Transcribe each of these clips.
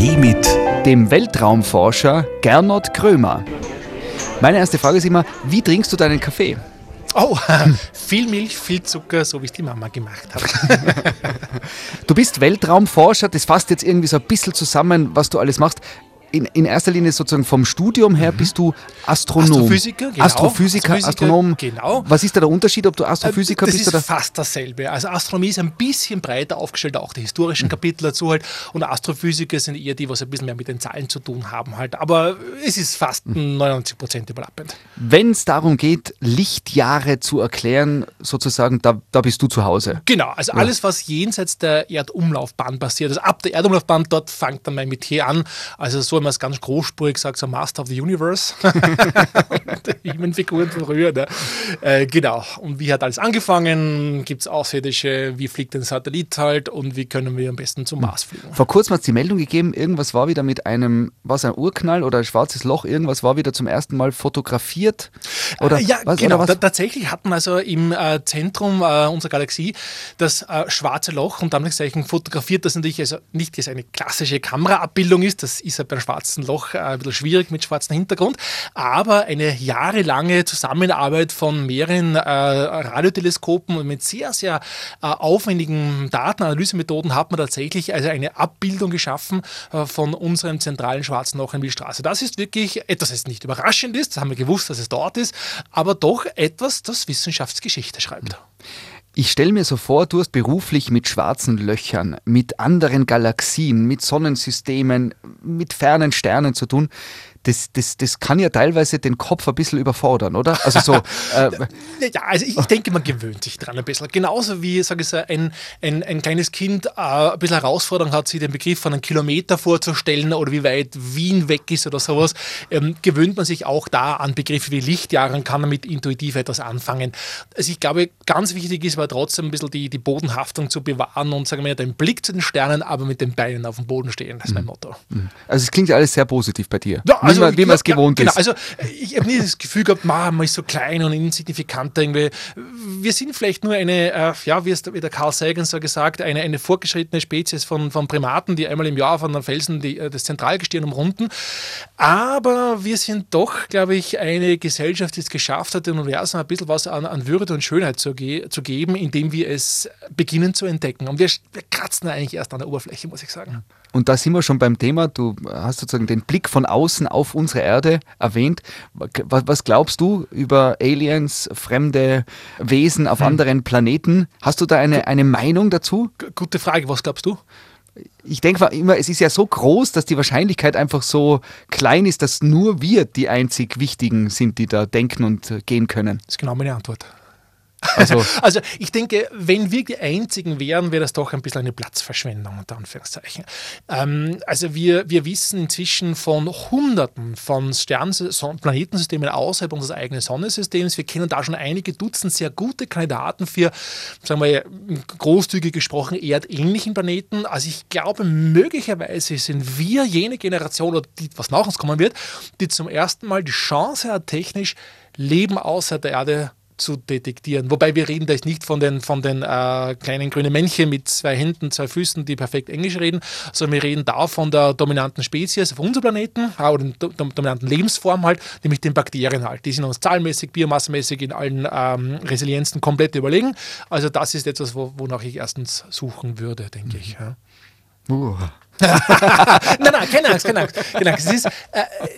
Kaffee mit dem Weltraumforscher Gernot Krömer. Meine erste Frage ist immer, wie trinkst du deinen Kaffee? Oh, viel Milch, viel Zucker, so wie es die Mama gemacht hat. du bist Weltraumforscher, das fasst jetzt irgendwie so ein bisschen zusammen, was du alles machst in, in erster Linie sozusagen vom Studium her mhm. bist du Astronom. Astrophysiker, genau. Astrophysiker, Astrophysiker, Astronom. Genau. Was ist da der Unterschied, ob du Astrophysiker das bist? Das ist oder? fast dasselbe. Also Astronomie ist ein bisschen breiter aufgestellt, auch die historischen mhm. Kapitel dazu halt. Und Astrophysiker sind eher die, was ein bisschen mehr mit den Zahlen zu tun haben halt. Aber es ist fast mhm. 99 Prozent überlappend. Wenn es darum geht, Lichtjahre zu erklären, sozusagen, da, da bist du zu Hause. Genau, also ja. alles, was jenseits der Erdumlaufbahn passiert, also ab der Erdumlaufbahn, dort fängt dann mein Metier an. Also so wenn man es ganz großspurig sagt, so Master of the Universe. Figuren von früher. Ne? Äh, genau. Und wie hat alles angefangen? Gibt es Außerirdische? Wie fliegt ein Satellit halt? Und wie können wir am besten zum Mars fliegen? Vor kurzem hat es die Meldung gegeben, irgendwas war wieder mit einem, was ein Urknall oder ein schwarzes Loch, irgendwas war wieder zum ersten Mal fotografiert. Oder äh, ja, was, genau. Oder tatsächlich hatten also im äh, Zentrum äh, unserer Galaxie das äh, schwarze Loch und damit fotografiert, das natürlich also nicht jetzt eine klassische Kameraabbildung ist, das ist ja beim schwarzen Loch äh, ein bisschen schwierig mit schwarzem Hintergrund, aber eine jahrelange Zusammenarbeit von mehreren äh, Radioteleskopen und mit sehr, sehr äh, aufwendigen Datenanalysemethoden hat man tatsächlich also eine Abbildung geschaffen äh, von unserem zentralen schwarzen Loch in Milchstraße. Das ist wirklich etwas, das nicht überraschend ist, das haben wir gewusst, dass es dort ist, aber doch etwas, das Wissenschaftsgeschichte schreibt. Ich stelle mir so vor, du hast beruflich mit schwarzen Löchern, mit anderen Galaxien, mit Sonnensystemen, mit fernen Sternen zu tun das, das, das kann ja teilweise den Kopf ein bisschen überfordern, oder? Also so. Äh, ja, also ich, denke, man gewöhnt sich dran ein bisschen. Genauso wie, sage ich ein, ein, ein kleines Kind äh, ein bisschen Herausforderung hat, sich den Begriff von einem Kilometer vorzustellen oder wie weit Wien weg ist oder sowas, ähm, gewöhnt man sich auch da an Begriffe wie Lichtjahre und kann damit intuitiv etwas anfangen. Also ich glaube, ganz wichtig ist aber trotzdem ein bisschen die, die Bodenhaftung zu bewahren und sagen wir den Blick zu den Sternen, aber mit den Beinen auf dem Boden stehen. Das ist mein mhm. Motto. Mhm. Also es klingt ja alles sehr positiv bei dir. Ja, also, wie man es gewohnt genau, ist. Also ich habe nie das Gefühl gehabt, man ist so klein und insignifikant irgendwie. Wir sind vielleicht nur eine, äh, ja, wie es wie der Carl Sagan so gesagt, eine, eine fortgeschrittene Spezies von, von Primaten, die einmal im Jahr von den Felsen die, äh, das Zentralgestirn umrunden. Aber wir sind doch, glaube ich, eine Gesellschaft, die es geschafft hat, dem Universum ein bisschen was an, an Würde und Schönheit zu, ge zu geben, indem wir es beginnen zu entdecken. Und wir, wir kratzen eigentlich erst an der Oberfläche, muss ich sagen. Und da sind wir schon beim Thema, du hast sozusagen den Blick von außen auf unsere Erde erwähnt. Was glaubst du über Aliens, fremde Wesen auf hm. anderen Planeten? Hast du da eine, eine Meinung dazu? Gute Frage, was glaubst du? Ich denke immer, es ist ja so groß, dass die Wahrscheinlichkeit einfach so klein ist, dass nur wir die einzig Wichtigen sind, die da denken und gehen können. Das ist genau meine Antwort. Also, also ich denke, wenn wir die Einzigen wären, wäre das doch ein bisschen eine Platzverschwendung, unter Anführungszeichen. Ähm, also wir, wir wissen inzwischen von Hunderten von Stern Planetensystemen außerhalb unseres eigenen Sonnensystems. Wir kennen da schon einige Dutzend sehr gute Kandidaten für, sagen wir großzügig gesprochen, erdähnlichen Planeten. Also ich glaube, möglicherweise sind wir jene Generation, oder die, was nach uns kommen wird, die zum ersten Mal die Chance hat, technisch Leben außerhalb der Erde zu detektieren. Wobei wir reden da jetzt nicht von den, von den äh, kleinen grünen Männchen mit zwei Händen, zwei Füßen, die perfekt Englisch reden, sondern wir reden da von der dominanten Spezies auf unserem Planeten äh, oder der dominanten Lebensform halt, nämlich den Bakterien halt. Die sind uns zahlenmäßig, biomassemäßig in allen ähm, Resilienzen komplett überlegen. Also das ist etwas, wo, wonach ich erstens suchen würde, denke ich. Ja. Uh. nein, nein, keine Angst, keine Angst. Keine Angst. Ist, äh,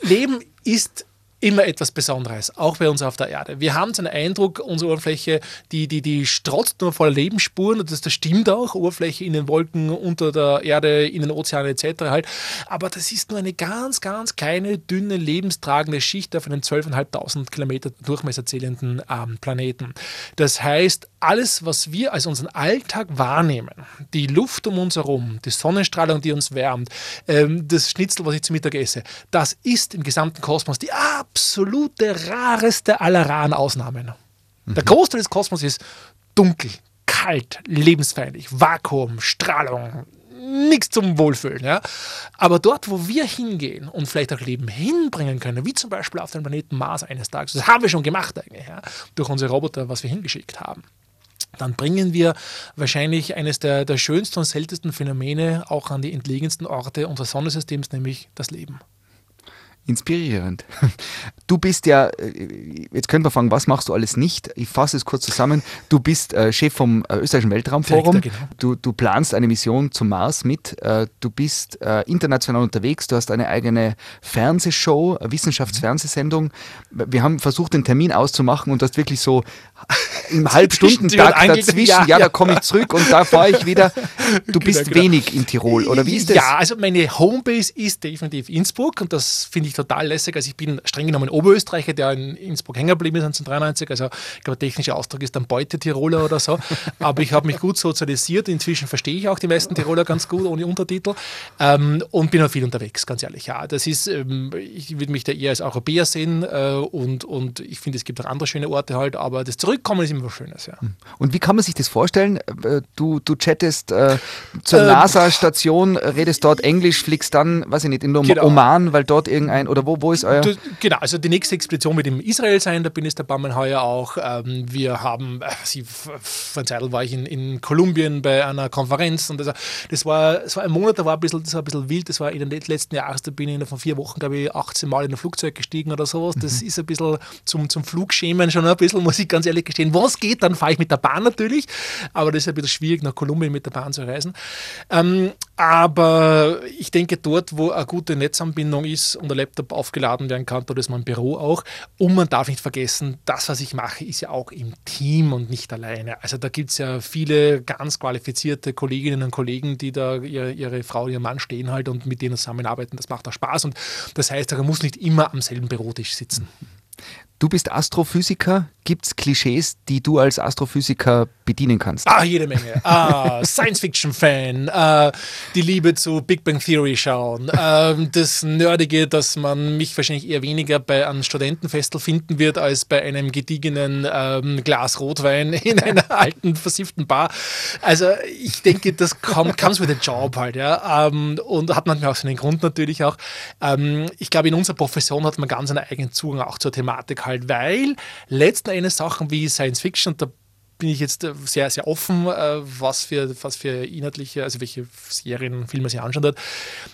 Leben ist immer etwas Besonderes, auch bei uns auf der Erde. Wir haben so einen Eindruck, unsere Oberfläche, die, die, die strotzt nur voller Lebensspuren das, das stimmt auch, Oberfläche in den Wolken, unter der Erde, in den Ozeanen etc. halt. Aber das ist nur eine ganz, ganz kleine, dünne, lebenstragende Schicht auf einem 12.500 Kilometer Durchmesser zählenden ähm, Planeten. Das heißt, alles, was wir als unseren Alltag wahrnehmen, die Luft um uns herum, die Sonnenstrahlung, die uns wärmt, ähm, das Schnitzel, was ich zu Mittag esse, das ist im gesamten Kosmos die ab absolute rareste aller raren Ausnahmen. Mhm. Der Großteil des Kosmos ist dunkel, kalt, lebensfeindlich, Vakuum, Strahlung, nichts zum Wohlfühlen. Ja? Aber dort, wo wir hingehen und vielleicht auch Leben hinbringen können, wie zum Beispiel auf den Planeten Mars eines Tages, das haben wir schon gemacht eigentlich, ja? durch unsere Roboter, was wir hingeschickt haben. Dann bringen wir wahrscheinlich eines der, der schönsten und seltensten Phänomene auch an die entlegensten Orte unseres Sonnensystems, nämlich das Leben. Inspirierend. Du bist ja, äh, jetzt können wir fragen, was machst du alles nicht? Ich fasse es kurz zusammen. Du bist äh, Chef vom äh, Österreichischen Weltraumforum. Direktor, genau. du, du planst eine Mission zum Mars mit. Äh, du bist äh, international unterwegs. Du hast eine eigene Fernsehshow, Wissenschaftsfernsehsendung. Wir haben versucht, den Termin auszumachen und du hast wirklich so im Halbstundentakt dazwischen. Ja, ja, da komme ich zurück und da fahre ich wieder. Du genau, bist genau, genau. wenig in Tirol, oder wie ist das? Ja, also meine Homebase ist definitiv Innsbruck und das finde ich total lässig. Also ich bin streng genommen Oberösterreicher, der in Innsbruck hängen geblieben ist 1993. Also ich glaube, der technische Ausdruck ist dann Beute-Tiroler oder so. Aber ich habe mich gut sozialisiert. Inzwischen verstehe ich auch die meisten Tiroler ganz gut ohne Untertitel ähm, und bin auch viel unterwegs, ganz ehrlich. Ja, das ist, ähm, ich würde mich da eher als Europäer sehen äh, und, und ich finde, es gibt auch andere schöne Orte halt, aber das Zurückkommen ist immer was Schönes. Ja. Und wie kann man sich das vorstellen? Äh, du, du chattest äh, zur ähm, NASA-Station, redest dort Englisch, fliegst dann, weiß ich nicht, in genau. Oman, weil dort irgendein, oder wo, wo ist euer? Genau, also die nächste Expedition wird in Israel sein, da bin ich der Baumann heuer auch. Ähm, wir haben, äh, von Zeitl war ich in, in Kolumbien bei einer Konferenz und das, das, war, das war ein Monat, da war ein bisschen, das war ein bisschen wild, das war in den letzten Jahren, da bin ich von vier Wochen, glaube ich, 18 Mal in ein Flugzeug gestiegen oder sowas. Das mhm. ist ein bisschen zum, zum Flugschämen schon ein bisschen, muss ich ganz ehrlich gestehen. Was geht, dann fahre ich mit der Bahn natürlich, aber das ist ein bisschen schwierig, nach Kolumbien mit der Bahn zu reisen. Ähm, aber ich denke, dort, wo eine gute Netzanbindung ist und der Laptop aufgeladen werden kann, dort ist mein Büro auch. Und man darf nicht vergessen, das, was ich mache, ist ja auch im Team und nicht alleine. Also da gibt es ja viele ganz qualifizierte Kolleginnen und Kollegen, die da ihre, ihre Frau, ihren Mann stehen halt und mit denen zusammenarbeiten. Das macht auch Spaß und das heißt, man muss nicht immer am selben Bürotisch sitzen. Du bist Astrophysiker. Gibt es Klischees, die du als Astrophysiker bedienen kannst? Ah, jede Menge. Ah, Science-Fiction-Fan, äh, die Liebe zu Big Bang Theory schauen, äh, das Nerdige, dass man mich wahrscheinlich eher weniger bei einem Studentenfestel finden wird, als bei einem gediegenen ähm, Glas Rotwein in einer alten, versifften Bar. Also ich denke, das kommt, comes with a job halt, ja. Ähm, und hat manchmal auch seinen Grund natürlich auch. Ähm, ich glaube, in unserer Profession hat man ganz einen eigenen Zugang auch zur Thematik halt, weil letzten Endes Sachen wie Science Fiction, und da bin ich jetzt äh, sehr, sehr offen, äh, was für, was für inhaltliche, also welche Serien Filme sie anschauen dort.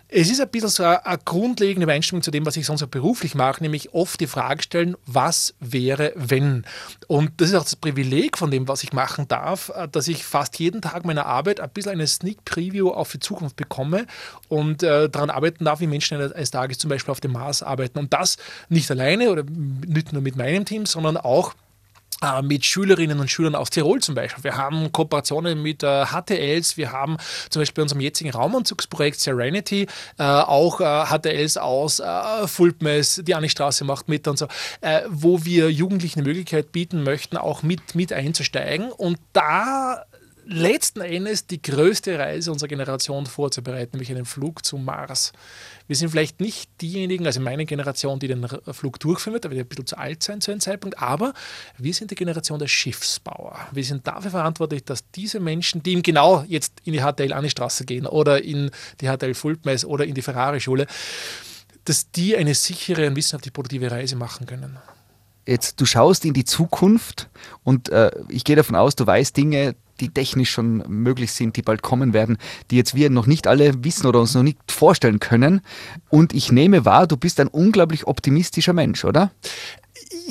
Es ist ein bisschen so eine, grundlegende Übereinstimmung zu dem, was ich sonst auch beruflich mache, nämlich oft die Frage stellen, was wäre, wenn? Und das ist auch das Privileg von dem, was ich machen darf, äh, dass ich fast jeden Tag meiner Arbeit ein bisschen eine Sneak Preview auf die Zukunft bekomme und daran arbeiten darf, wie Menschen eines Tages zum Beispiel auf dem Mars arbeiten. Und das nicht alleine oder nicht nur mit meinem Team, sondern auch mit Schülerinnen und Schülern aus Tirol zum Beispiel. Wir haben Kooperationen mit äh, HTLs, wir haben zum Beispiel bei unserem jetzigen Raumanzugsprojekt Serenity äh, auch äh, HTLs aus äh, Fulpmes, die Annie Straße macht mit und so, äh, wo wir Jugendlichen eine Möglichkeit bieten möchten, auch mit, mit einzusteigen. Und da letzten Endes die größte Reise unserer Generation vorzubereiten, nämlich einen Flug zum Mars. Wir sind vielleicht nicht diejenigen, also meine Generation, die den Flug durchführen wird, da wird ein bisschen zu alt sein zu einem Zeitpunkt, aber wir sind die Generation der Schiffsbauer. Wir sind dafür verantwortlich, dass diese Menschen, die genau jetzt in die HTL Anne Straße gehen oder in die HTL Fulpmes oder in die Ferrari-Schule, dass die eine sichere und wissenschaftlich produktive Reise machen können jetzt du schaust in die Zukunft und äh, ich gehe davon aus, du weißt Dinge, die technisch schon möglich sind, die bald kommen werden, die jetzt wir noch nicht alle wissen oder uns noch nicht vorstellen können. Und ich nehme wahr, du bist ein unglaublich optimistischer Mensch, oder?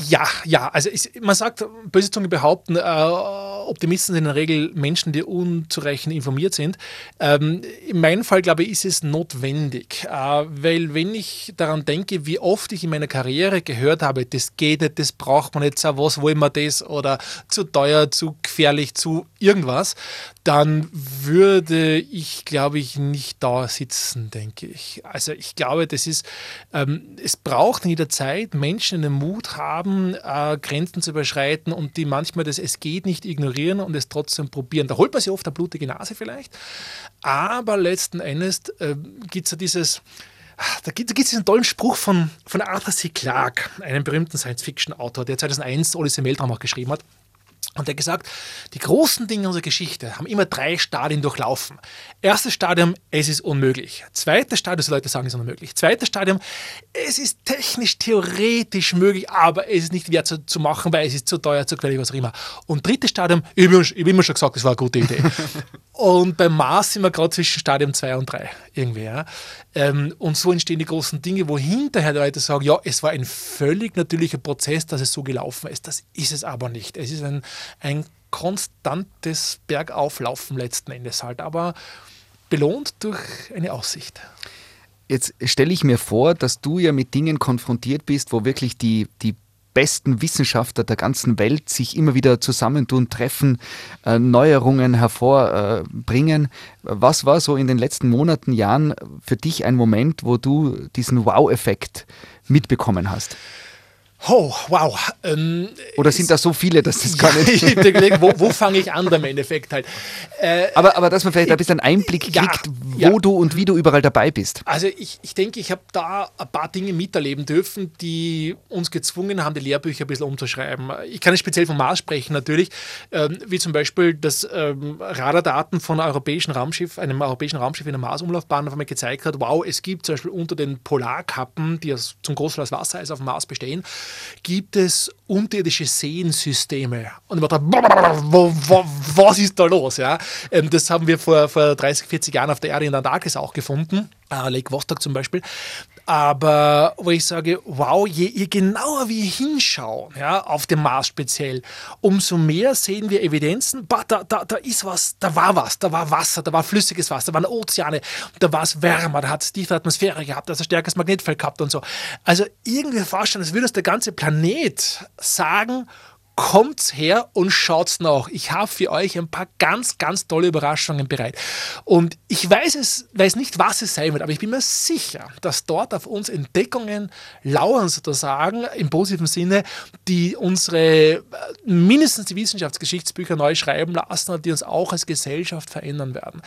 Ja, ja, also ich, man sagt, böse Zunge behaupten, äh, Optimisten sind in der Regel Menschen, die unzureichend informiert sind. Ähm, in meinem Fall, glaube ich, ist es notwendig, äh, weil wenn ich daran denke, wie oft ich in meiner Karriere gehört habe, das geht nicht, das braucht man nicht, was wollen wir das oder zu teuer, zu gefährlich, zu irgendwas, dann würde ich, glaube ich, nicht da sitzen, denke ich. Also ich glaube, das ist, ähm, es braucht in jeder Zeit Menschen, die den Mut haben, äh, Grenzen zu überschreiten und die manchmal das Es geht nicht ignorieren und es trotzdem probieren. Da holt man sich oft eine blutige Nase vielleicht, aber letzten Endes äh, gibt es ja dieses, da gibt es diesen tollen Spruch von, von Arthur C. Clarke, einem berühmten Science-Fiction-Autor, der 2001 Odyssey Weltraum auch geschrieben hat. Und er hat gesagt, die großen Dinge unserer Geschichte haben immer drei Stadien durchlaufen. Erstes Stadium, es ist unmöglich. Zweites Stadium, so Leute sagen, es ist unmöglich. Zweites Stadium, es ist technisch, theoretisch möglich, aber es ist nicht wert zu, zu machen, weil es ist zu teuer, zu gefährlich, was auch immer. Und drittes Stadium, ich habe immer schon gesagt, das war eine gute Idee. und beim Mars sind wir gerade zwischen Stadium 2 und 3 irgendwie. Ja. Ähm, und so entstehen die großen Dinge, wo hinterher Leute sagen, ja, es war ein völlig natürlicher Prozess, dass es so gelaufen ist. Das ist es aber nicht. Es ist ein ein konstantes Bergauflaufen letzten Endes halt, aber belohnt durch eine Aussicht. Jetzt stelle ich mir vor, dass du ja mit Dingen konfrontiert bist, wo wirklich die, die besten Wissenschaftler der ganzen Welt sich immer wieder zusammentun, treffen, äh, Neuerungen hervorbringen. Was war so in den letzten Monaten, Jahren für dich ein Moment, wo du diesen Wow-Effekt mitbekommen hast? Oh, wow. Ähm, Oder sind da so viele, dass das gar nicht. ich wo, wo fange ich an im Endeffekt halt? Äh, aber, aber dass man vielleicht ein bisschen Einblick kriegt, ja, wo ja. du und wie du überall dabei bist. Also ich, ich denke, ich habe da ein paar Dinge miterleben dürfen, die uns gezwungen haben, die Lehrbücher ein bisschen umzuschreiben. Ich kann nicht speziell vom Mars sprechen natürlich, ähm, wie zum Beispiel, dass ähm, Radardaten von einem europäischen Raumschiff, einem europäischen Raumschiff in der Marsumlaufbahn auf einmal gezeigt hat, wow, es gibt zum Beispiel unter den Polarkappen, die zum Großteil aus Wassereis auf dem Mars bestehen, gibt es unterirdische Seensysteme. Und man dachte, was ist da los? Ja? Ähm, das haben wir vor, vor 30, 40 Jahren auf der Erde in der Antarktis auch gefunden, äh, Lake Vostok zum Beispiel. Aber wo ich sage, wow, je, je genauer wir hinschauen, ja, auf dem Mars speziell, umso mehr sehen wir Evidenzen, bah, da, da, da ist was, da war was, da war Wasser, da war flüssiges Wasser, da waren Ozeane, da war es wärmer, da hat es tiefe Atmosphäre gehabt, da hat es ein stärkeres Magnetfeld gehabt und so. Also irgendwie vorstellen, als würde uns der ganze Planet sagen, kommt's her und schaut's nach. Ich habe für euch ein paar ganz, ganz tolle Überraschungen bereit. Und ich weiß es, weiß nicht, was es sein wird, aber ich bin mir sicher, dass dort auf uns Entdeckungen lauern, sozusagen, im positiven Sinne, die unsere, äh, mindestens die Wissenschaftsgeschichtsbücher neu schreiben lassen und die uns auch als Gesellschaft verändern werden.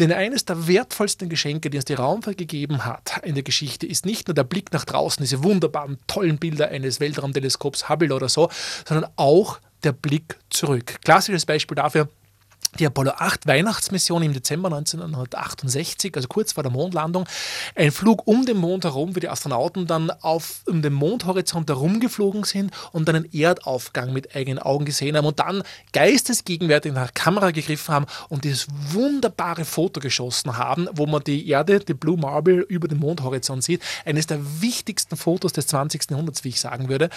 Denn eines der wertvollsten Geschenke, die uns die Raumfahrt gegeben hat in der Geschichte, ist nicht nur der Blick nach draußen, diese wunderbaren, tollen Bilder eines Weltraumteleskops Hubble oder so, sondern auch auch der Blick zurück. Klassisches Beispiel dafür die Apollo 8 Weihnachtsmission im Dezember 1968, also kurz vor der Mondlandung, ein Flug um den Mond herum, wie die Astronauten dann auf um den Mondhorizont herumgeflogen sind und einen Erdaufgang mit eigenen Augen gesehen haben und dann geistesgegenwärtig nach Kamera gegriffen haben und dieses wunderbare Foto geschossen haben, wo man die Erde, die Blue Marble über den Mondhorizont sieht. Eines der wichtigsten Fotos des 20. Jahrhunderts, wie ich sagen würde.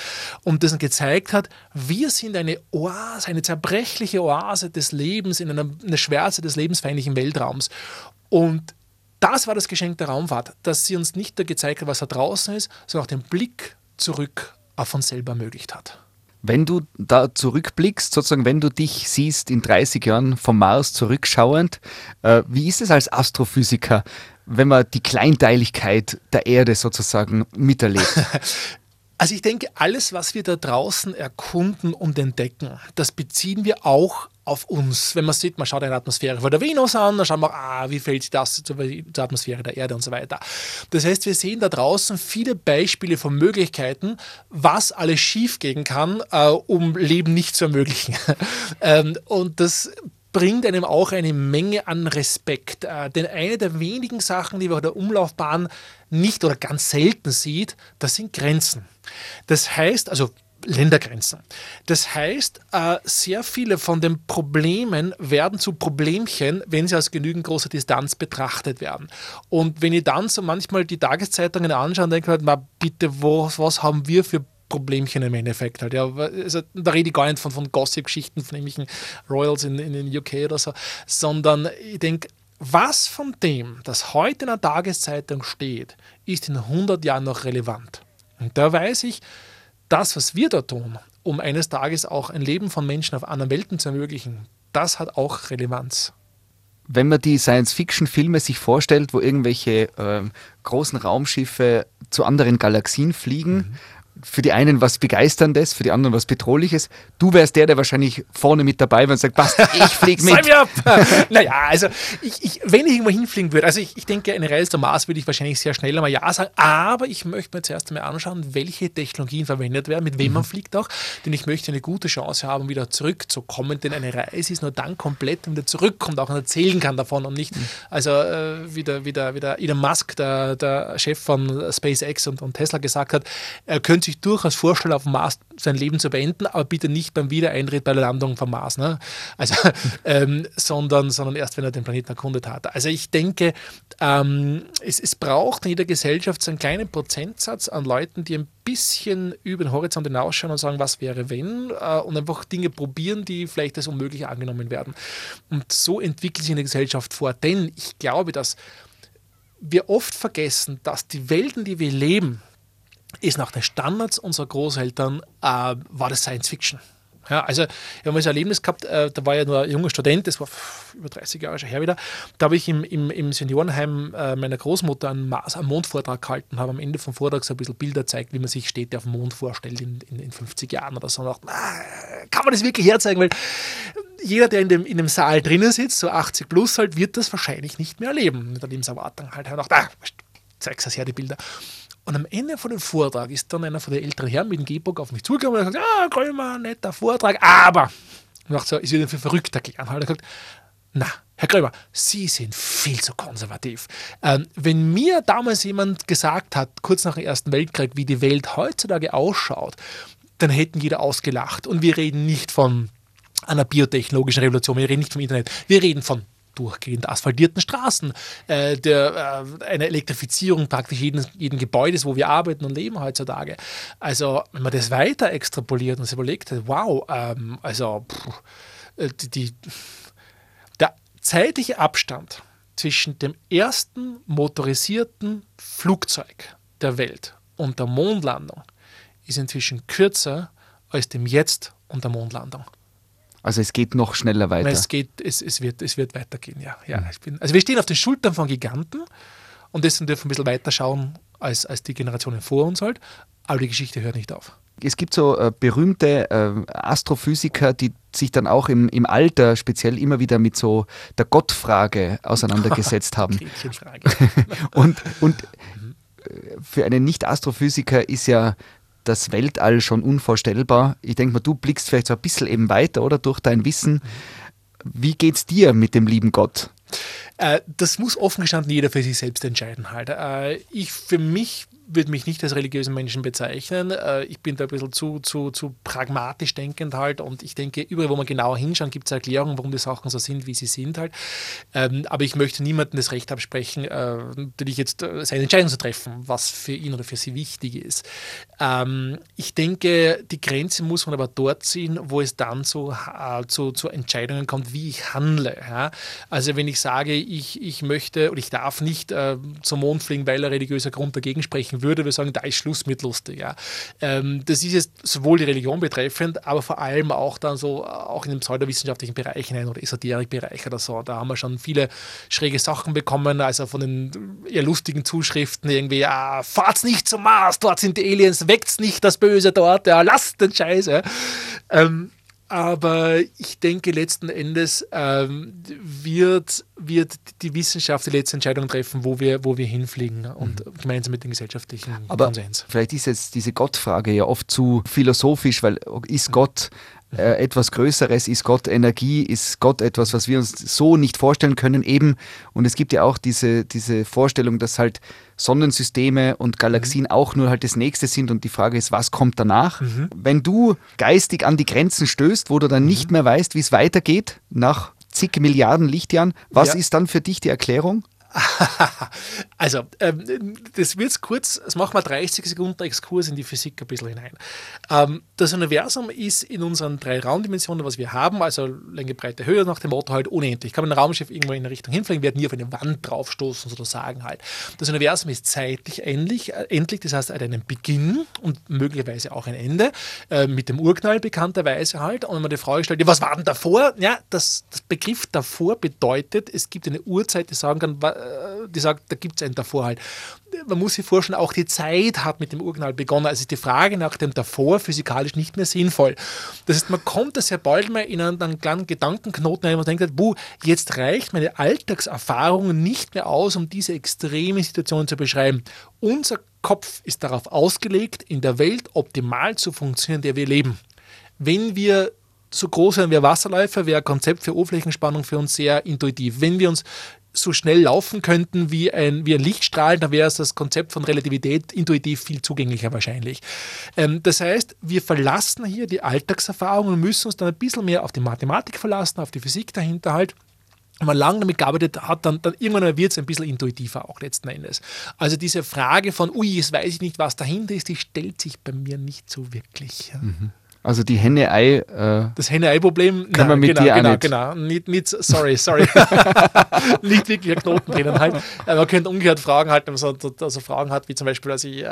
Und das gezeigt hat, wir sind eine Oase, eine zerbrechliche Oase des Lebens in in einer, einer Schwärze des lebensfeindlichen Weltraums. Und das war das Geschenk der Raumfahrt, dass sie uns nicht nur gezeigt hat, was da draußen ist, sondern auch den Blick zurück auf uns selber ermöglicht hat. Wenn du da zurückblickst, sozusagen, wenn du dich siehst in 30 Jahren vom Mars zurückschauend, äh, wie ist es als Astrophysiker, wenn man die Kleinteiligkeit der Erde sozusagen miterlebt? Also ich denke, alles, was wir da draußen erkunden und entdecken, das beziehen wir auch auf uns. Wenn man sieht, man schaut eine Atmosphäre von der Venus an, dann schauen wir, ah, wie fällt das zur, zur Atmosphäre der Erde und so weiter. Das heißt, wir sehen da draußen viele Beispiele von Möglichkeiten, was alles schiefgehen kann, äh, um Leben nicht zu ermöglichen. ähm, und das bringt einem auch eine Menge an Respekt. Äh, denn eine der wenigen Sachen, die man auf der Umlaufbahn nicht oder ganz selten sieht, das sind Grenzen. Das heißt, also Ländergrenzen. Das heißt, äh, sehr viele von den Problemen werden zu Problemchen, wenn sie aus genügend großer Distanz betrachtet werden. Und wenn ich dann so manchmal die Tageszeitungen anschaue denke, halt, bitte, was, was haben wir für Problemchen im Endeffekt halt. Ja, also, da rede ich gar nicht von, von Gossip-Geschichten von irgendwelchen Royals in, in den UK oder so, sondern ich denke, was von dem, das heute in der Tageszeitung steht, ist in 100 Jahren noch relevant? Und da weiß ich, das, was wir da tun, um eines Tages auch ein Leben von Menschen auf anderen Welten zu ermöglichen, das hat auch Relevanz. Wenn man die Science-Fiction-Filme sich vorstellt, wo irgendwelche äh, großen Raumschiffe zu anderen Galaxien fliegen, mhm für die einen was Begeisterndes, für die anderen was Bedrohliches. Du wärst der, der wahrscheinlich vorne mit dabei wäre und sagt, passt, ich fliege mit. naja, also ich, ich, wenn ich irgendwo hinfliegen würde, also ich, ich denke, eine Reise zum Mars würde ich wahrscheinlich sehr schnell einmal Ja sagen, aber ich möchte mir zuerst einmal anschauen, welche Technologien verwendet werden, mit wem mhm. man fliegt auch, denn ich möchte eine gute Chance haben, wieder zurückzukommen, denn eine Reise ist nur dann komplett, wenn man zurückkommt, auch erzählen kann davon und nicht, mhm. also äh, wie, der, wie, der, wie der Elon Musk, der, der Chef von SpaceX und, und Tesla gesagt hat, er könnte sich durchaus vorstellen, auf dem Mars sein Leben zu beenden, aber bitte nicht beim Wiedereintritt bei der Landung vom Mars, ne? also, ähm, sondern, sondern erst, wenn er den Planeten erkundet hat. Also ich denke, ähm, es, es braucht in jeder Gesellschaft so einen kleinen Prozentsatz an Leuten, die ein bisschen über den Horizont hinausschauen und sagen, was wäre wenn, äh, und einfach Dinge probieren, die vielleicht als unmöglich angenommen werden. Und so entwickelt sich eine Gesellschaft vor. Denn ich glaube, dass wir oft vergessen, dass die Welten, die wir leben, ist nach den Standards unserer Großeltern, äh, war das Science Fiction. Ja, also ich habe mal so ein Erlebnis gehabt, äh, da war ja nur ein junger Student, das war über 30 Jahre schon her wieder, da habe ich im, im, im Seniorenheim äh, meiner Großmutter einen, Mars, einen Mondvortrag gehalten, habe am Ende vom Vortrag so ein bisschen Bilder gezeigt, wie man sich Städte auf dem Mond vorstellt in, in, in 50 Jahren oder so. Und dachte, kann man das wirklich herzeigen? Weil jeder, der in dem, in dem Saal drinnen sitzt, so 80 plus halt, wird das wahrscheinlich nicht mehr erleben. Mit der Lebenserwartung halt. Und dachte, ah, zeig's das her, die Bilder. Und am Ende von dem Vortrag ist dann einer von den älteren Herren mit dem Gehbock auf mich zugekommen und hat gesagt, ja, Krömer, netter Vortrag, aber, und so, ist wieder für verrückt erklären. Hat er gesagt, na, Herr Krömer, Sie sind viel zu konservativ. Ähm, wenn mir damals jemand gesagt hat, kurz nach dem Ersten Weltkrieg, wie die Welt heutzutage ausschaut, dann hätten jeder ausgelacht. Und wir reden nicht von einer biotechnologischen Revolution, wir reden nicht vom Internet, wir reden von durchgehend asphaltierten Straßen, äh, der, äh, eine Elektrifizierung praktisch jeden, jeden Gebäudes, wo wir arbeiten und leben heutzutage. Also, wenn man das weiter extrapoliert und sich überlegt, wow, ähm, also pff, äh, die, die, der zeitliche Abstand zwischen dem ersten motorisierten Flugzeug der Welt und der Mondlandung ist inzwischen kürzer als dem Jetzt und der Mondlandung. Also es geht noch schneller weiter. Es, geht, es, es, wird, es wird weitergehen, ja. ja ich bin, also wir stehen auf den Schultern von Giganten und deswegen dürfen wir ein bisschen weiter schauen als, als die Generationen vor uns halt. Aber die Geschichte hört nicht auf. Es gibt so äh, berühmte äh, Astrophysiker, die sich dann auch im, im Alter speziell immer wieder mit so der Gottfrage auseinandergesetzt haben. und und äh, für einen Nicht-Astrophysiker ist ja das Weltall schon unvorstellbar. Ich denke mal, du blickst vielleicht so ein bisschen eben weiter, oder? Durch dein Wissen. Wie geht's dir mit dem lieben Gott? Äh, das muss offen gestanden jeder für sich selbst entscheiden halt. Äh, ich für mich würde mich nicht als religiösen Menschen bezeichnen. Äh, ich bin da ein bisschen zu, zu, zu pragmatisch denkend halt und ich denke, überall, wo man genauer hinschaut, gibt es Erklärungen, warum die Sachen so sind, wie sie sind halt. Ähm, aber ich möchte niemandem das Recht absprechen, natürlich jetzt seine Entscheidung zu treffen, was für ihn oder für sie wichtig ist. Ähm, ich denke, die Grenze muss man aber dort ziehen, wo es dann zu, zu, zu Entscheidungen kommt, wie ich handle. Also wenn ich sage, ich, ich möchte oder ich darf nicht zum Mond fliegen, weil er religiöser Grund dagegen sprechen würde, wir sagen, da ist Schluss mit lustig. Ja. Ähm, das ist jetzt sowohl die Religion betreffend, aber vor allem auch dann so, auch in den pseudowissenschaftlichen Bereich hinein oder Esoterikbereich oder so. Da haben wir schon viele schräge Sachen bekommen, also von den eher lustigen Zuschriften irgendwie, ja, fahrt's nicht zum Mars, dort sind die Aliens, weckt's nicht das Böse dort, ja, lasst den Scheiß. Ja. Ähm, aber ich denke, letzten Endes ähm, wird, wird die Wissenschaft die letzte Entscheidung treffen, wo wir, wo wir hinfliegen und mhm. gemeinsam mit dem gesellschaftlichen Aber Konsens. Vielleicht ist jetzt diese Gottfrage ja oft zu philosophisch, weil ist Gott äh, etwas Größeres, ist Gott Energie, ist Gott etwas, was wir uns so nicht vorstellen können eben. Und es gibt ja auch diese, diese Vorstellung, dass halt Sonnensysteme und Galaxien mhm. auch nur halt das nächste sind und die Frage ist, was kommt danach? Mhm. Wenn du geistig an die Grenzen stößt, wo du dann mhm. nicht mehr weißt, wie es weitergeht nach zig Milliarden Lichtjahren, was ja. ist dann für dich die Erklärung? also, ähm, das wird kurz, das machen wir 30 Sekunden Exkurs in die Physik ein bisschen hinein. Ähm, das Universum ist in unseren drei Raumdimensionen, was wir haben, also Länge, Breite, Höhe, nach dem Motto halt unendlich. Kann man ein Raumschiff irgendwo in eine Richtung hinfliegen, wird nie auf eine Wand draufstoßen, sozusagen halt. Das Universum ist zeitlich endlich, äh, endlich das heißt, hat einen Beginn und möglicherweise auch ein Ende, äh, mit dem Urknall bekannterweise halt. Und wenn man die Frage stellt, ja, was war denn davor? Ja, das, das Begriff davor bedeutet, es gibt eine Uhrzeit, die sagen kann, die sagt, da gibt es einen davor halt. Man muss sich vorstellen, auch die Zeit hat mit dem Urknall begonnen. Also ist die Frage nach dem davor physikalisch nicht mehr sinnvoll. Das heißt, man kommt da sehr bald mal in einen, einen kleinen Gedankenknoten rein, man denkt, buh, jetzt reicht meine Alltagserfahrung nicht mehr aus, um diese extreme Situation zu beschreiben. Unser Kopf ist darauf ausgelegt, in der Welt optimal zu funktionieren, in der wir leben. Wenn wir so groß wären wie Wasserläufer, wäre ein Konzept für Oberflächenspannung für uns sehr intuitiv. Wenn wir uns so schnell laufen könnten wie ein, wie ein Lichtstrahl, dann wäre das Konzept von Relativität intuitiv viel zugänglicher wahrscheinlich. Ähm, das heißt, wir verlassen hier die Alltagserfahrung und müssen uns dann ein bisschen mehr auf die Mathematik verlassen, auf die Physik dahinter halt wenn man lange damit gearbeitet hat, dann, dann irgendwann wird es ein bisschen intuitiver auch letzten Endes. Also diese Frage von, ui, jetzt weiß ich nicht, was dahinter ist, die stellt sich bei mir nicht so wirklich. Mhm. Also die Henne-Ei. Äh, das Henne-Ei-Problem. Kann man mit genau, dir genau, nicht. genau. Nicht, nicht, sorry, sorry. nicht wirklich ein Knoten drinnen halt. Äh, man könnte umgekehrt Fragen halt, wenn man so also Fragen hat, wie zum Beispiel, dass ich, äh,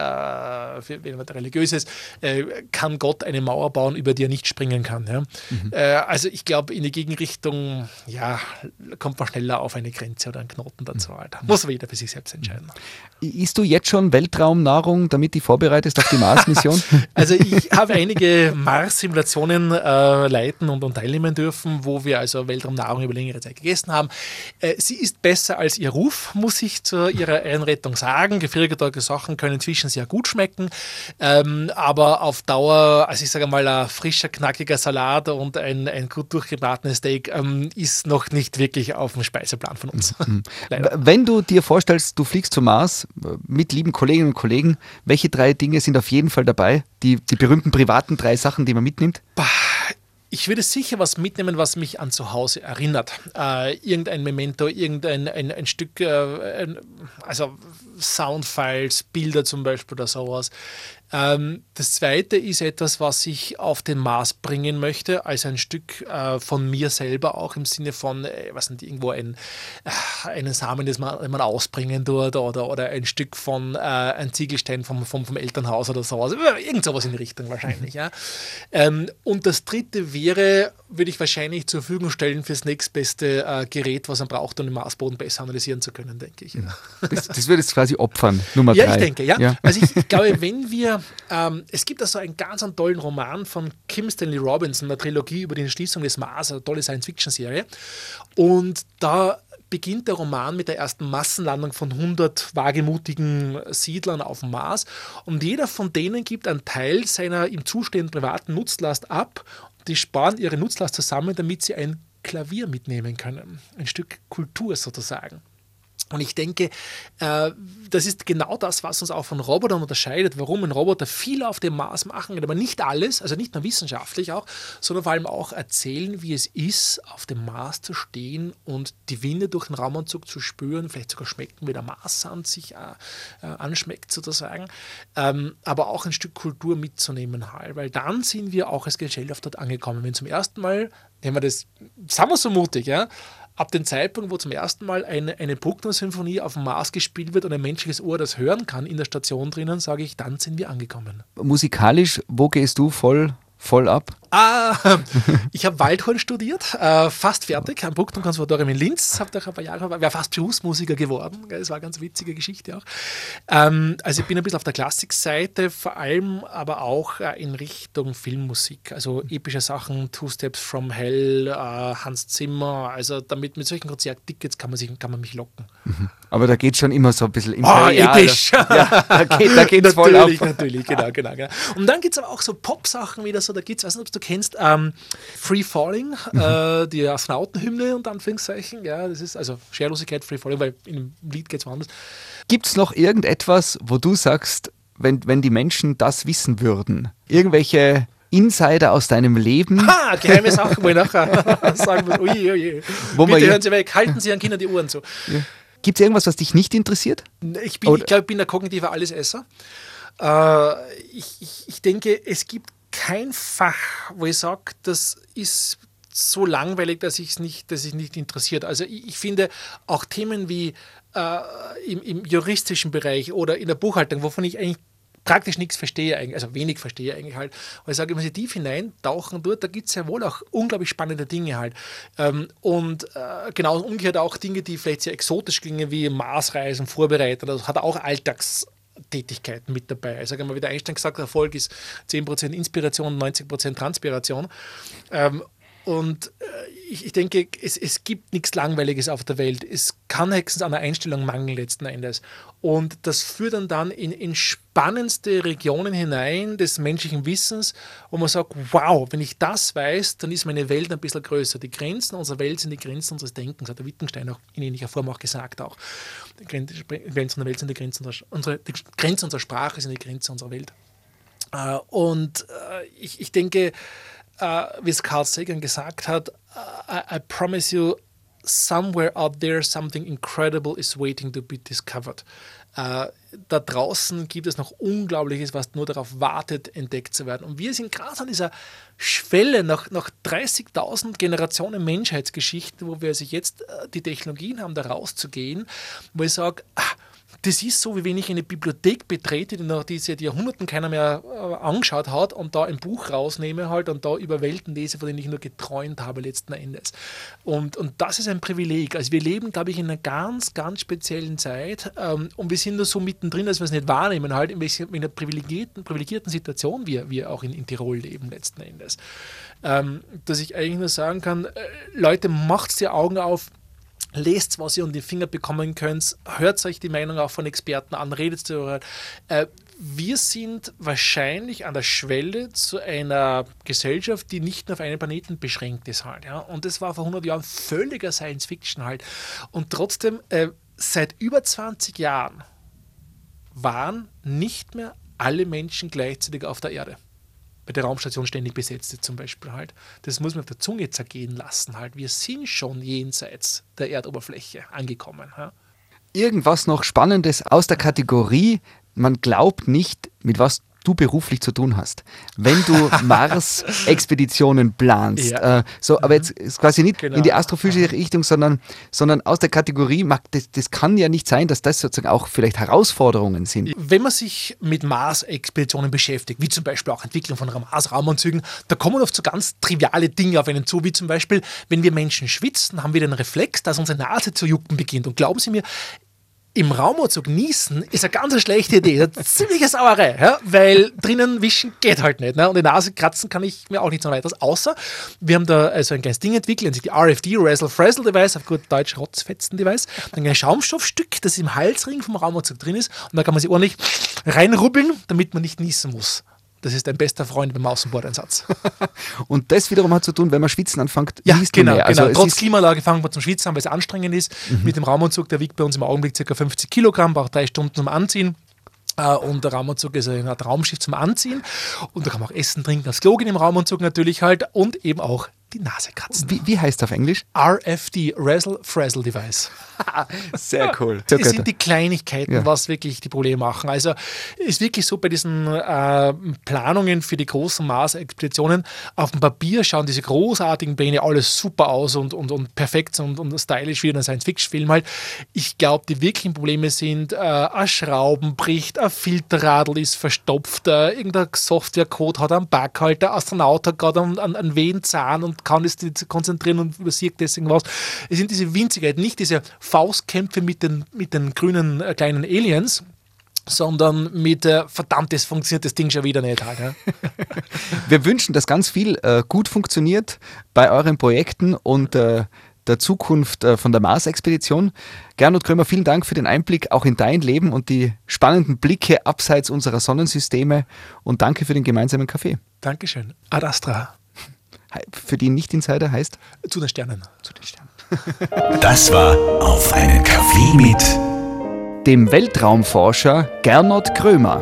wenn man religiös ist, äh, kann Gott eine Mauer bauen, über die er nicht springen kann. Ja? Mhm. Äh, also ich glaube, in die Gegenrichtung, ja, kommt man schneller auf eine Grenze oder einen Knoten dazu mhm. halt. Muss aber jeder für sich selbst entscheiden. Isst du jetzt schon Weltraumnahrung, damit du vorbereitest auf die Mars-Mission? also ich habe einige Mars-Simulationen äh, leiten und, und, teilnehmen dürfen, wo wir also Weltraumnahrung über längere Zeit gegessen haben. Äh, sie ist besser als ihr Ruf, muss ich zu ihrer Einrettung sagen. Gefriergedeutete Sachen können inzwischen sehr gut schmecken, ähm, aber auf Dauer, also ich sage mal, ein frischer, knackiger Salat und ein, ein gut durchgebratenes Steak ähm, ist noch nicht wirklich auf dem Speiseplan von uns. Mhm. Wenn du dir vorstellst, du fliegst zum Mars mit lieben Kolleginnen und Kollegen, welche drei Dinge sind auf jeden Fall dabei? Die, die berühmten privaten drei Sachen, die man mitnimmt? Ich würde sicher was mitnehmen, was mich an zu Hause erinnert. Äh, irgendein Memento, irgendein ein, ein Stück, äh, ein, also Soundfiles, Bilder zum Beispiel oder sowas. Ähm, das zweite ist etwas, was ich auf den Mars bringen möchte, als ein Stück äh, von mir selber, auch im Sinne von, äh, was nicht, irgendwo ein, äh, einen Samen, das man, man ausbringen dort oder, oder ein Stück von äh, ein Ziegelstein vom, vom, vom Elternhaus oder sowas. Irgend sowas in die Richtung wahrscheinlich. ja. Ähm, und das dritte wäre, würde ich wahrscheinlich zur Verfügung stellen fürs nächstbeste Gerät, was man braucht, um den Marsboden besser analysieren zu können, denke ich. Ja. Das, das würde es quasi opfern, Nummer ja, drei. Ja, ich denke, ja. ja. Also ich glaube, wenn wir ähm, es gibt also einen ganz einen tollen Roman von Kim Stanley Robinson, eine Trilogie über die Entschließung des Mars, eine tolle Science-Fiction-Serie. Und da beginnt der Roman mit der ersten Massenlandung von 100 wagemutigen Siedlern auf dem Mars. Und jeder von denen gibt einen Teil seiner ihm zustehenden privaten Nutzlast ab. Die sparen ihre Nutzlast zusammen, damit sie ein Klavier mitnehmen können. Ein Stück Kultur sozusagen. Und ich denke, äh, das ist genau das, was uns auch von Robotern unterscheidet, warum ein Roboter viel auf dem Mars machen kann, aber nicht alles, also nicht nur wissenschaftlich auch, sondern vor allem auch erzählen, wie es ist, auf dem Mars zu stehen und die Winde durch den Raumanzug zu spüren, vielleicht sogar schmecken, wie der Marssand sich äh, äh, anschmeckt sozusagen, ähm, aber auch ein Stück Kultur mitzunehmen halt, weil dann sind wir auch als Gesellschaft dort angekommen. Wenn zum ersten Mal, nehmen wir das, sagen wir so mutig, ja, ab dem Zeitpunkt, wo zum ersten Mal eine, eine Bruckner-Symphonie auf dem Mars gespielt wird und ein menschliches Ohr das hören kann in der Station drinnen, sage ich, dann sind wir angekommen. Musikalisch, wo gehst du voll, voll ab? Ah, ich habe Waldhorn studiert, äh, fast fertig, am Bruckner-Konservatorium in Linz, habe da ein paar Jahre, wäre fast Berufsmusiker geworden, das war eine ganz witzige Geschichte auch. Ähm, also ich bin ein bisschen auf der Klassikseite, vor allem aber auch äh, in Richtung Filmmusik, also epische Sachen, Two Steps from Hell, äh, Hans Zimmer, also damit mit solchen Konzerttickets kann man, sich, kann man mich locken. Mhm. Aber da geht es schon immer so ein bisschen imperial. Oh, episch! Ja, da geht es voll ab. Natürlich, natürlich, genau, genau, genau. Und dann gibt es aber auch so Pop-Sachen wieder so, da gibt es, weiß nicht, ob du kennst, ähm, Free Falling, mhm. äh, die Astronautenhymne und Anführungszeichen. Ja, das ist also Scherlosigkeit, Free Falling, weil im Lied geht es woanders. Gibt es noch irgendetwas, wo du sagst, wenn, wenn die Menschen das wissen würden, irgendwelche Insider aus deinem Leben. Ha, geheime Sachen, wo ich nachher sagen würde, ui, ui, wo Bitte hören Sie weg, halten Sie Ihren Kindern die Ohren zu. Ja. Gibt es irgendwas, was dich nicht interessiert? Ich, ich glaube, ich bin der kognitive Allesesser. Äh, ich, ich, ich denke, es gibt kein Fach, wo ich sage, das ist so langweilig, dass, ich's nicht, dass ich nicht interessiert. Also ich, ich finde auch Themen wie äh, im, im, juristischen Bereich oder in der Buchhaltung, wovon ich eigentlich praktisch nichts verstehe also wenig verstehe eigentlich halt. Und ich sage, wenn sie tief hineintauchen dort, da gibt es ja wohl auch unglaublich spannende Dinge halt. Ähm, und äh, genau umgekehrt auch Dinge, die vielleicht sehr exotisch klingen, wie Marsreisen vorbereiten. Das hat auch Alltags Tätigkeiten mit dabei. Ich sage mal, wie der Einstein gesagt hat, Erfolg ist 10% Inspiration, 90% Transpiration. Ähm, und äh, ich, ich, denke, es, es gibt nichts Langweiliges auf der Welt. Es kann höchstens an der Einstellung mangeln letzten Endes. Und das führt dann, dann in, in spannendste Regionen hinein des menschlichen Wissens, wo man sagt, wow, wenn ich das weiß, dann ist meine Welt ein bisschen größer. Die Grenzen unserer Welt sind die Grenzen unseres Denkens, hat der Wittgenstein auch in ähnlicher Form auch gesagt. Auch. Die Grenzen unserer Welt sind die Grenzen unserer, unsere, die Grenzen unserer Sprache sind die Grenzen unserer Welt. Äh, und äh, ich, ich denke, uh, wie es Carl Sagan gesagt hat, I, I promise you, somewhere out there something incredible is waiting to be discovered. Uh, da draußen gibt es noch Unglaubliches, was nur darauf wartet, entdeckt zu werden. Und wir sind gerade an dieser Schwelle nach, nach 30.000 Generationen Menschheitsgeschichte, wo wir also jetzt die Technologien haben, da rauszugehen, wo ich sage, ah, das ist so, wie wenn ich eine Bibliothek betrete, die nach seit Jahrhunderten keiner mehr äh, angeschaut hat und da ein Buch rausnehme halt und da über Welten lese, von denen ich nur geträumt habe letzten Endes. Und, und das ist ein Privileg. Also wir leben, glaube ich, in einer ganz, ganz speziellen Zeit ähm, und wir sind nur so mittendrin, dass wir es nicht wahrnehmen, halt in, welcher, privilegierten, privilegierten Situation wir, wir auch in, in Tirol leben letzten Endes. Ähm, dass ich eigentlich nur sagen kann, äh, Leute, macht die Augen auf, lest, was ihr um die Finger bekommen könnt, hört euch die Meinung auch von Experten an, redet darüber. Äh, wir sind wahrscheinlich an der Schwelle zu einer Gesellschaft, die nicht nur auf einen Planeten beschränkt ist halt. Ja? Und das war vor 100 Jahren völliger Science Fiction halt. Und trotzdem, äh, seit über 20 Jahren waren nicht mehr alle Menschen gleichzeitig auf der Erde bei der Raumstation ständig besetzt ist zum Beispiel halt. Das muss man auf der Zunge zergehen lassen halt. Wir sind schon jenseits der Erdoberfläche angekommen. Ja. Irgendwas noch Spannendes aus der Kategorie, man glaubt nicht, mit was du beruflich zu tun hast. Wenn du Mars-Expeditionen planst, ja. äh, so, aber jetzt ist quasi nicht genau. in die astrophysische Richtung, sondern, sondern aus der Kategorie, das, das kann ja nicht sein, dass das sozusagen auch vielleicht Herausforderungen sind. Wenn man sich mit Mars-Expeditionen beschäftigt, wie zum Beispiel auch Entwicklung von Mars-Raumanzügen, da kommen oft so ganz triviale Dinge auf einen zu, wie zum Beispiel, wenn wir Menschen schwitzen, haben wir den Reflex, dass unsere Nase zu jucken beginnt. Und glauben Sie mir, im Raumanzug niesen ist eine ganz schlechte Idee. Eine ziemliche Sauerei, ja? weil drinnen wischen geht halt nicht. Ne? Und die Nase kratzen kann ich mir auch nicht so weiteres. Außer wir haben da also ein kleines Ding entwickelt, nennt die RFD, Razzle Frazzle Device, auf gut Deutsch Rotzfetzen Device. Dann ein Schaumstoffstück, das im Halsring vom Raumanzug drin ist. Und da kann man sich ordentlich reinrubbeln, damit man nicht niesen muss. Das ist dein bester Freund beim Außenbordeinsatz. und das wiederum hat zu tun, wenn man schwitzen anfängt, ja, genau, also genau. Trotz Klimaanlage fangen wir zum Schwitzen an, weil es anstrengend ist. Mhm. Mit dem Raumanzug, der wiegt bei uns im Augenblick ca. 50 Kilogramm, braucht drei Stunden zum Anziehen. Uh, und der Raumanzug ist ein Raumschiff zum Anziehen. Und da kann man auch essen, trinken, das Klo im Raumanzug natürlich halt und eben auch die Nase kratzen. Wie, wie heißt das auf Englisch? RFD, Razzle Frazzle Device. Sehr cool. Das sind die Kleinigkeiten, ja. was wirklich die Probleme machen. Also ist wirklich so bei diesen äh, Planungen für die großen Mars-Expeditionen, auf dem Papier schauen diese großartigen Pläne alles super aus und, und, und perfekt und, und stylisch wie in einem Science-Fiction-Film halt. Ich glaube, die wirklichen Probleme sind, äh, ein Schrauben bricht, ein Filterradl ist verstopft, äh, irgendein Softwarecode hat einen Bug halt, der Astronaut hat gerade einen, einen, einen Wehenzahn und kann es nicht konzentrieren und übersieht deswegen was. Es sind diese Winzigkeit, nicht diese Faustkämpfe mit den, mit den grünen äh, kleinen Aliens, sondern mit äh, verdammt, das funktioniert das Ding schon wieder nicht. Halt, ja. Wir wünschen, dass ganz viel äh, gut funktioniert bei euren Projekten und äh, der Zukunft äh, von der Mars-Expedition. Gernot Krömer, vielen Dank für den Einblick auch in dein Leben und die spannenden Blicke abseits unserer Sonnensysteme und danke für den gemeinsamen Kaffee. Dankeschön. Ad Astra für die Nicht-Insider heißt? Zu den Sternen. Zu den Sternen. das war Auf einen Kaffee mit dem Weltraumforscher Gernot Krömer.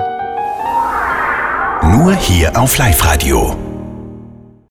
Nur hier auf Live-Radio.